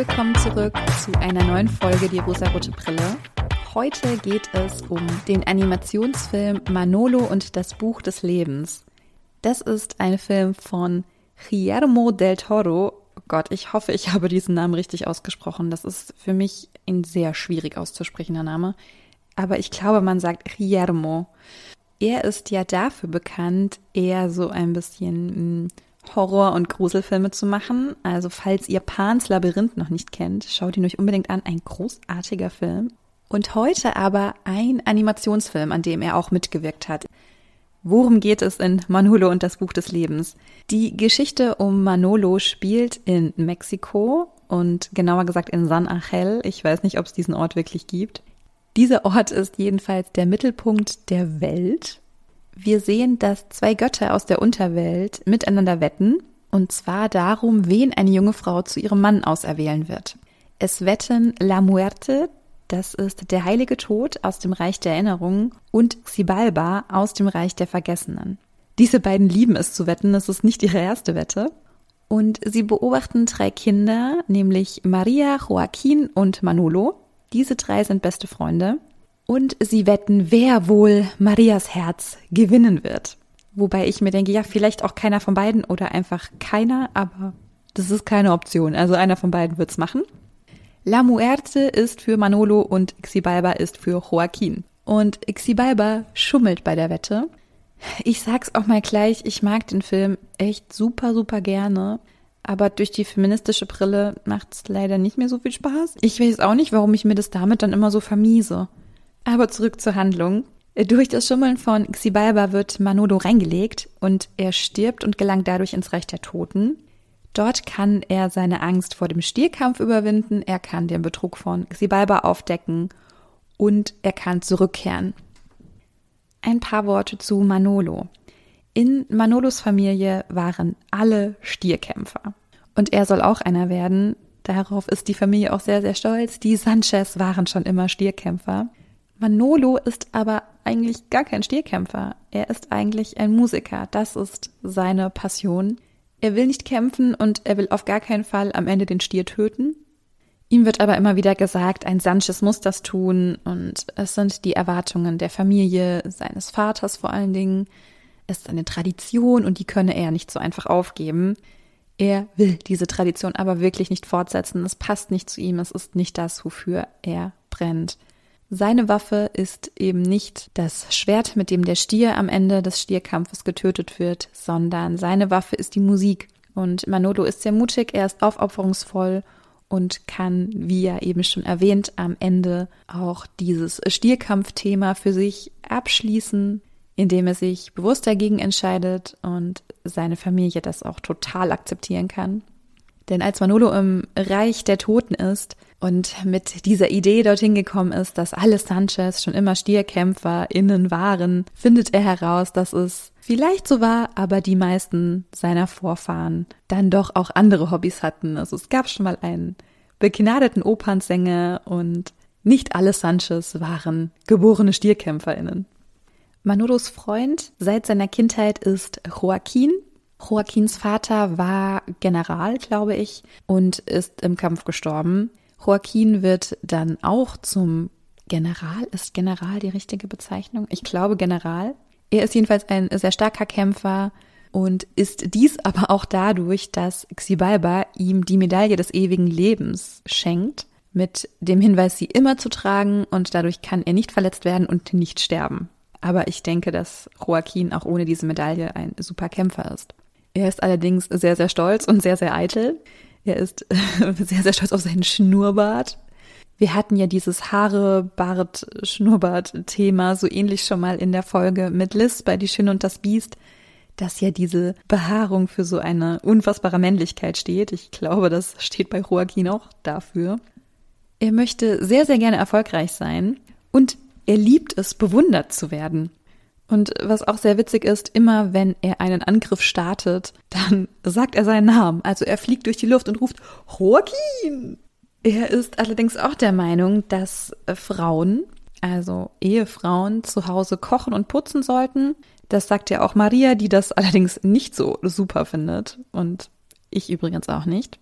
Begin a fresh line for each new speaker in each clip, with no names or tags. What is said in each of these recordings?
willkommen zurück zu einer neuen Folge Die rosarote Brille. Heute geht es um den Animationsfilm Manolo und das Buch des Lebens. Das ist ein Film von Guillermo del Toro. Oh Gott, ich hoffe, ich habe diesen Namen richtig ausgesprochen. Das ist für mich ein sehr schwierig auszusprechender Name. Aber ich glaube, man sagt Guillermo. Er ist ja dafür bekannt, eher so ein bisschen hm, Horror- und Gruselfilme zu machen. Also falls ihr Pans Labyrinth noch nicht kennt, schaut ihn euch unbedingt an. Ein großartiger Film. Und heute aber ein Animationsfilm, an dem er auch mitgewirkt hat. Worum geht es in Manolo und das Buch des Lebens? Die Geschichte um Manolo spielt in Mexiko und genauer gesagt in San Angel. Ich weiß nicht, ob es diesen Ort wirklich gibt. Dieser Ort ist jedenfalls der Mittelpunkt der Welt. Wir sehen, dass zwei Götter aus der Unterwelt miteinander wetten, und zwar darum, wen eine junge Frau zu ihrem Mann auserwählen wird. Es wetten La Muerte, das ist der heilige Tod aus dem Reich der Erinnerungen und Xibalba aus dem Reich der Vergessenen. Diese beiden lieben es zu wetten, es ist nicht ihre erste Wette. Und sie beobachten drei Kinder, nämlich Maria, Joaquin und Manolo. Diese drei sind beste Freunde. Und sie wetten, wer wohl Marias Herz gewinnen wird. Wobei ich mir denke, ja, vielleicht auch keiner von beiden oder einfach keiner, aber das ist keine Option. Also einer von beiden wird's machen. La Muerte ist für Manolo und Xibalba ist für Joaquin. Und Xibalba schummelt bei der Wette. Ich sag's auch mal gleich, ich mag den Film echt super, super gerne. Aber durch die feministische Brille macht's leider nicht mehr so viel Spaß. Ich weiß auch nicht, warum ich mir das damit dann immer so vermiese. Aber zurück zur Handlung. Durch das Schummeln von Xibalba wird Manolo reingelegt und er stirbt und gelangt dadurch ins Reich der Toten. Dort kann er seine Angst vor dem Stierkampf überwinden, er kann den Betrug von Xibalba aufdecken und er kann zurückkehren. Ein paar Worte zu Manolo. In Manolos Familie waren alle Stierkämpfer. Und er soll auch einer werden. Darauf ist die Familie auch sehr, sehr stolz. Die Sanchez waren schon immer Stierkämpfer. Manolo ist aber eigentlich gar kein Stierkämpfer. Er ist eigentlich ein Musiker. Das ist seine Passion. Er will nicht kämpfen und er will auf gar keinen Fall am Ende den Stier töten. Ihm wird aber immer wieder gesagt, ein Sanchez muss das tun und es sind die Erwartungen der Familie, seines Vaters vor allen Dingen. Es ist eine Tradition und die könne er nicht so einfach aufgeben. Er will diese Tradition aber wirklich nicht fortsetzen. Es passt nicht zu ihm. Es ist nicht das, wofür er brennt. Seine Waffe ist eben nicht das Schwert, mit dem der Stier am Ende des Stierkampfes getötet wird, sondern seine Waffe ist die Musik. Und Manolo ist sehr mutig, er ist aufopferungsvoll und kann, wie ja eben schon erwähnt, am Ende auch dieses Stierkampfthema für sich abschließen, indem er sich bewusst dagegen entscheidet und seine Familie das auch total akzeptieren kann. Denn als Manolo im Reich der Toten ist, und mit dieser Idee dorthin gekommen ist, dass alle Sanchez schon immer StierkämpferInnen waren, findet er heraus, dass es vielleicht so war, aber die meisten seiner Vorfahren dann doch auch andere Hobbys hatten. Also es gab schon mal einen begnadeten Opernsänger und nicht alle Sanchez waren geborene StierkämpferInnen. Manolos Freund seit seiner Kindheit ist Joaquin. Joaquins Vater war General, glaube ich, und ist im Kampf gestorben. Joaquin wird dann auch zum General. Ist General die richtige Bezeichnung? Ich glaube General. Er ist jedenfalls ein sehr starker Kämpfer und ist dies aber auch dadurch, dass Xibalba ihm die Medaille des ewigen Lebens schenkt, mit dem Hinweis, sie immer zu tragen und dadurch kann er nicht verletzt werden und nicht sterben. Aber ich denke, dass Joaquin auch ohne diese Medaille ein super Kämpfer ist. Er ist allerdings sehr, sehr stolz und sehr, sehr eitel. Er ist sehr, sehr stolz auf seinen Schnurrbart. Wir hatten ja dieses Haare, Bart, Schnurrbart-Thema so ähnlich schon mal in der Folge mit Liz bei Die Schöne und das Biest, dass ja diese Behaarung für so eine unfassbare Männlichkeit steht. Ich glaube, das steht bei Joaquin auch dafür. Er möchte sehr, sehr gerne erfolgreich sein und er liebt es, bewundert zu werden. Und was auch sehr witzig ist, immer wenn er einen Angriff startet, dann sagt er seinen Namen. Also er fliegt durch die Luft und ruft Joaquin. Er ist allerdings auch der Meinung, dass Frauen, also Ehefrauen, zu Hause kochen und putzen sollten. Das sagt ja auch Maria, die das allerdings nicht so super findet. Und ich übrigens auch nicht.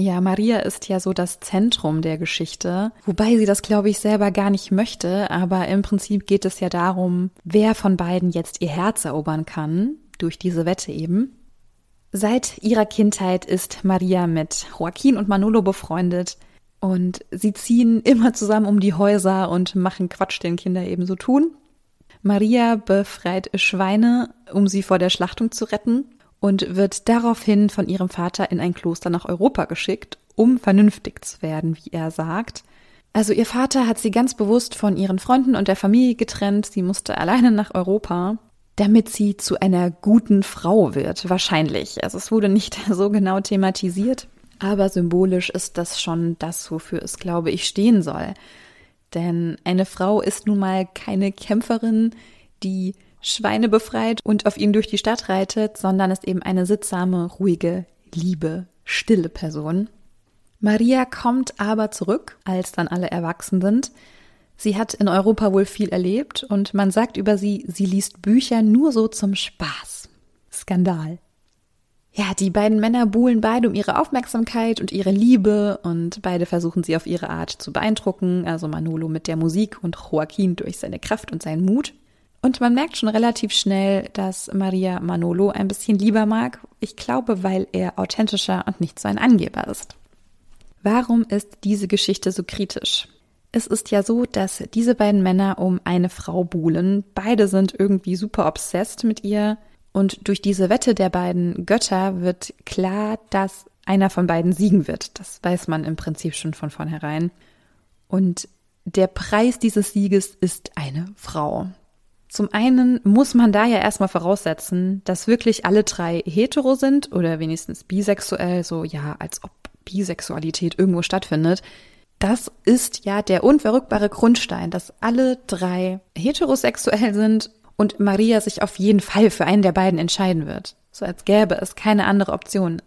Ja, Maria ist ja so das Zentrum der Geschichte, wobei sie das, glaube ich, selber gar nicht möchte, aber im Prinzip geht es ja darum, wer von beiden jetzt ihr Herz erobern kann, durch diese Wette eben. Seit ihrer Kindheit ist Maria mit Joaquin und Manolo befreundet und sie ziehen immer zusammen um die Häuser und machen Quatsch, den Kinder eben so tun. Maria befreit Schweine, um sie vor der Schlachtung zu retten und wird daraufhin von ihrem Vater in ein Kloster nach Europa geschickt, um vernünftig zu werden, wie er sagt. Also ihr Vater hat sie ganz bewusst von ihren Freunden und der Familie getrennt, sie musste alleine nach Europa, damit sie zu einer guten Frau wird, wahrscheinlich. Also es wurde nicht so genau thematisiert, aber symbolisch ist das schon das, wofür es, glaube ich, stehen soll. Denn eine Frau ist nun mal keine Kämpferin, die Schweine befreit und auf ihnen durch die Stadt reitet, sondern ist eben eine sittsame, ruhige, liebe, stille Person. Maria kommt aber zurück, als dann alle erwachsen sind. Sie hat in Europa wohl viel erlebt und man sagt über sie, sie liest Bücher nur so zum Spaß. Skandal. Ja, die beiden Männer buhlen beide um ihre Aufmerksamkeit und ihre Liebe und beide versuchen sie auf ihre Art zu beeindrucken, also Manolo mit der Musik und Joaquin durch seine Kraft und seinen Mut. Und man merkt schon relativ schnell, dass Maria Manolo ein bisschen lieber mag. Ich glaube, weil er authentischer und nicht so ein Angeber ist. Warum ist diese Geschichte so kritisch? Es ist ja so, dass diese beiden Männer um eine Frau buhlen. Beide sind irgendwie super obsessed mit ihr. Und durch diese Wette der beiden Götter wird klar, dass einer von beiden siegen wird. Das weiß man im Prinzip schon von vornherein. Und der Preis dieses Sieges ist eine Frau. Zum einen muss man da ja erstmal voraussetzen, dass wirklich alle drei hetero sind oder wenigstens bisexuell, so ja, als ob Bisexualität irgendwo stattfindet. Das ist ja der unverrückbare Grundstein, dass alle drei heterosexuell sind und Maria sich auf jeden Fall für einen der beiden entscheiden wird. So als gäbe es keine andere Option.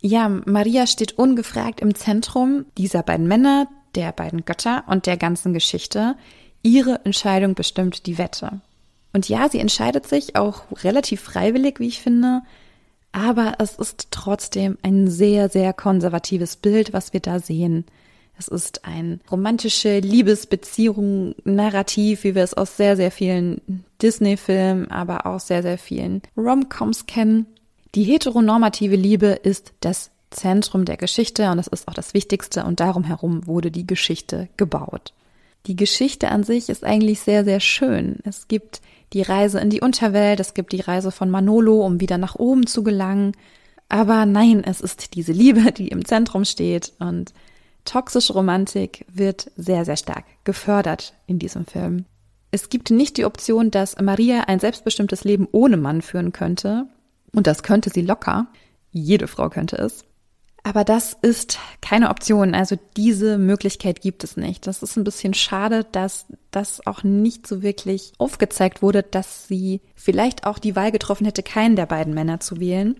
Ja, Maria steht ungefragt im Zentrum dieser beiden Männer, der beiden Götter und der ganzen Geschichte. Ihre Entscheidung bestimmt die Wette. Und ja, sie entscheidet sich auch relativ freiwillig, wie ich finde, aber es ist trotzdem ein sehr, sehr konservatives Bild, was wir da sehen. Es ist ein romantische Liebesbeziehung, Narrativ, wie wir es aus sehr, sehr vielen Disney-Filmen, aber auch sehr, sehr vielen Rom-Coms kennen. Die heteronormative Liebe ist das Zentrum der Geschichte und das ist auch das Wichtigste und darum herum wurde die Geschichte gebaut. Die Geschichte an sich ist eigentlich sehr, sehr schön. Es gibt die Reise in die Unterwelt, es gibt die Reise von Manolo, um wieder nach oben zu gelangen. Aber nein, es ist diese Liebe, die im Zentrum steht und toxische Romantik wird sehr, sehr stark gefördert in diesem Film. Es gibt nicht die Option, dass Maria ein selbstbestimmtes Leben ohne Mann führen könnte. Und das könnte sie locker. Jede Frau könnte es. Aber das ist keine Option. Also diese Möglichkeit gibt es nicht. Das ist ein bisschen schade, dass das auch nicht so wirklich aufgezeigt wurde, dass sie vielleicht auch die Wahl getroffen hätte, keinen der beiden Männer zu wählen.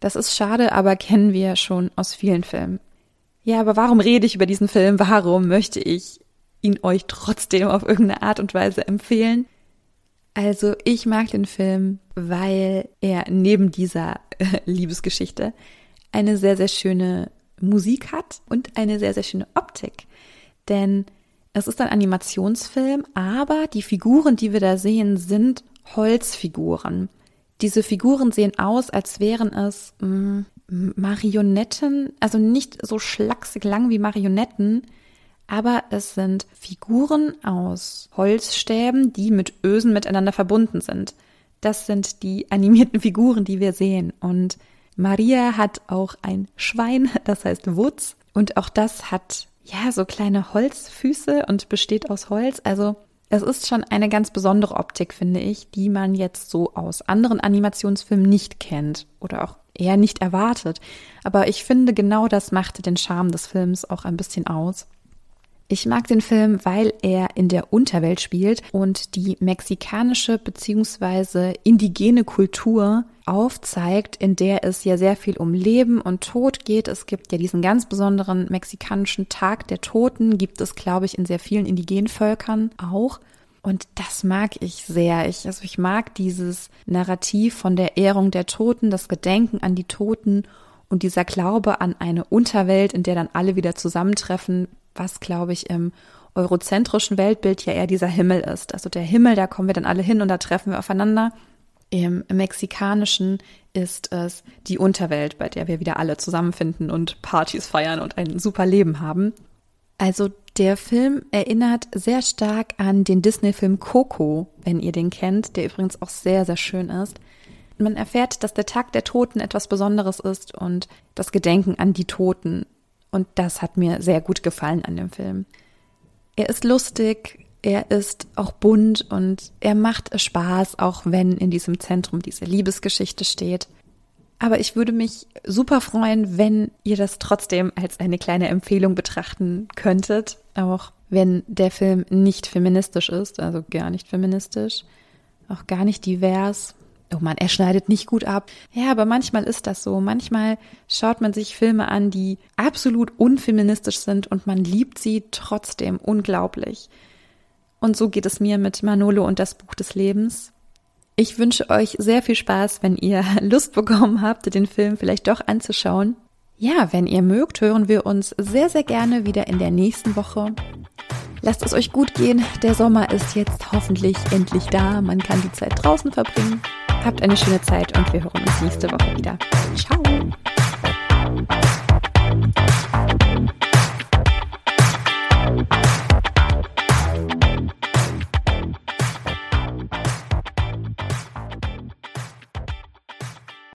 Das ist schade, aber kennen wir schon aus vielen Filmen. Ja, aber warum rede ich über diesen Film? Warum möchte ich ihn euch trotzdem auf irgendeine Art und Weise empfehlen? Also ich mag den Film, weil er neben dieser äh, Liebesgeschichte eine sehr, sehr schöne Musik hat und eine sehr, sehr schöne Optik. Denn es ist ein Animationsfilm, aber die Figuren, die wir da sehen, sind Holzfiguren. Diese Figuren sehen aus, als wären es mh, mm, Marionetten, also nicht so schlaksig lang wie Marionetten, aber es sind Figuren aus Holzstäben, die mit Ösen miteinander verbunden sind. Das sind die animierten Figuren, die wir sehen. Und Maria hat auch ein Schwein, das heißt Wutz. Und auch das hat ja so kleine Holzfüße und besteht aus Holz. Also es ist schon eine ganz besondere Optik, finde ich, die man jetzt so aus anderen Animationsfilmen nicht kennt oder auch eher nicht erwartet. Aber ich finde, genau das machte den Charme des Films auch ein bisschen aus. Ich mag den Film, weil er in der Unterwelt spielt und die mexikanische bzw. indigene Kultur aufzeigt, in der es ja sehr viel um Leben und Tod geht. Es gibt ja diesen ganz besonderen mexikanischen Tag der Toten, gibt es, glaube ich, in sehr vielen indigenen Völkern auch. Und das mag ich sehr. Ich, also ich mag dieses Narrativ von der Ehrung der Toten, das Gedenken an die Toten und dieser Glaube an eine Unterwelt, in der dann alle wieder zusammentreffen, was, glaube ich, im eurozentrischen Weltbild ja eher dieser Himmel ist. Also der Himmel, da kommen wir dann alle hin und da treffen wir aufeinander. Im mexikanischen ist es die Unterwelt, bei der wir wieder alle zusammenfinden und Partys feiern und ein super Leben haben. Also der Film erinnert sehr stark an den Disney-Film Coco, wenn ihr den kennt, der übrigens auch sehr, sehr schön ist. Man erfährt, dass der Tag der Toten etwas Besonderes ist und das Gedenken an die Toten. Und das hat mir sehr gut gefallen an dem Film. Er ist lustig, er ist auch bunt und er macht Spaß, auch wenn in diesem Zentrum diese Liebesgeschichte steht. Aber ich würde mich super freuen, wenn ihr das trotzdem als eine kleine Empfehlung betrachten könntet, auch wenn der Film nicht feministisch ist, also gar nicht feministisch, auch gar nicht divers. Oh man, er schneidet nicht gut ab. Ja, aber manchmal ist das so. Manchmal schaut man sich Filme an, die absolut unfeministisch sind und man liebt sie trotzdem unglaublich. Und so geht es mir mit Manolo und das Buch des Lebens. Ich wünsche euch sehr viel Spaß, wenn ihr Lust bekommen habt, den Film vielleicht doch anzuschauen. Ja, wenn ihr mögt, hören wir uns sehr, sehr gerne wieder in der nächsten Woche. Lasst es euch gut gehen. Der Sommer ist jetzt hoffentlich endlich da. Man kann die Zeit draußen verbringen. Habt eine schöne Zeit und wir hören uns nächste Woche wieder. Ciao.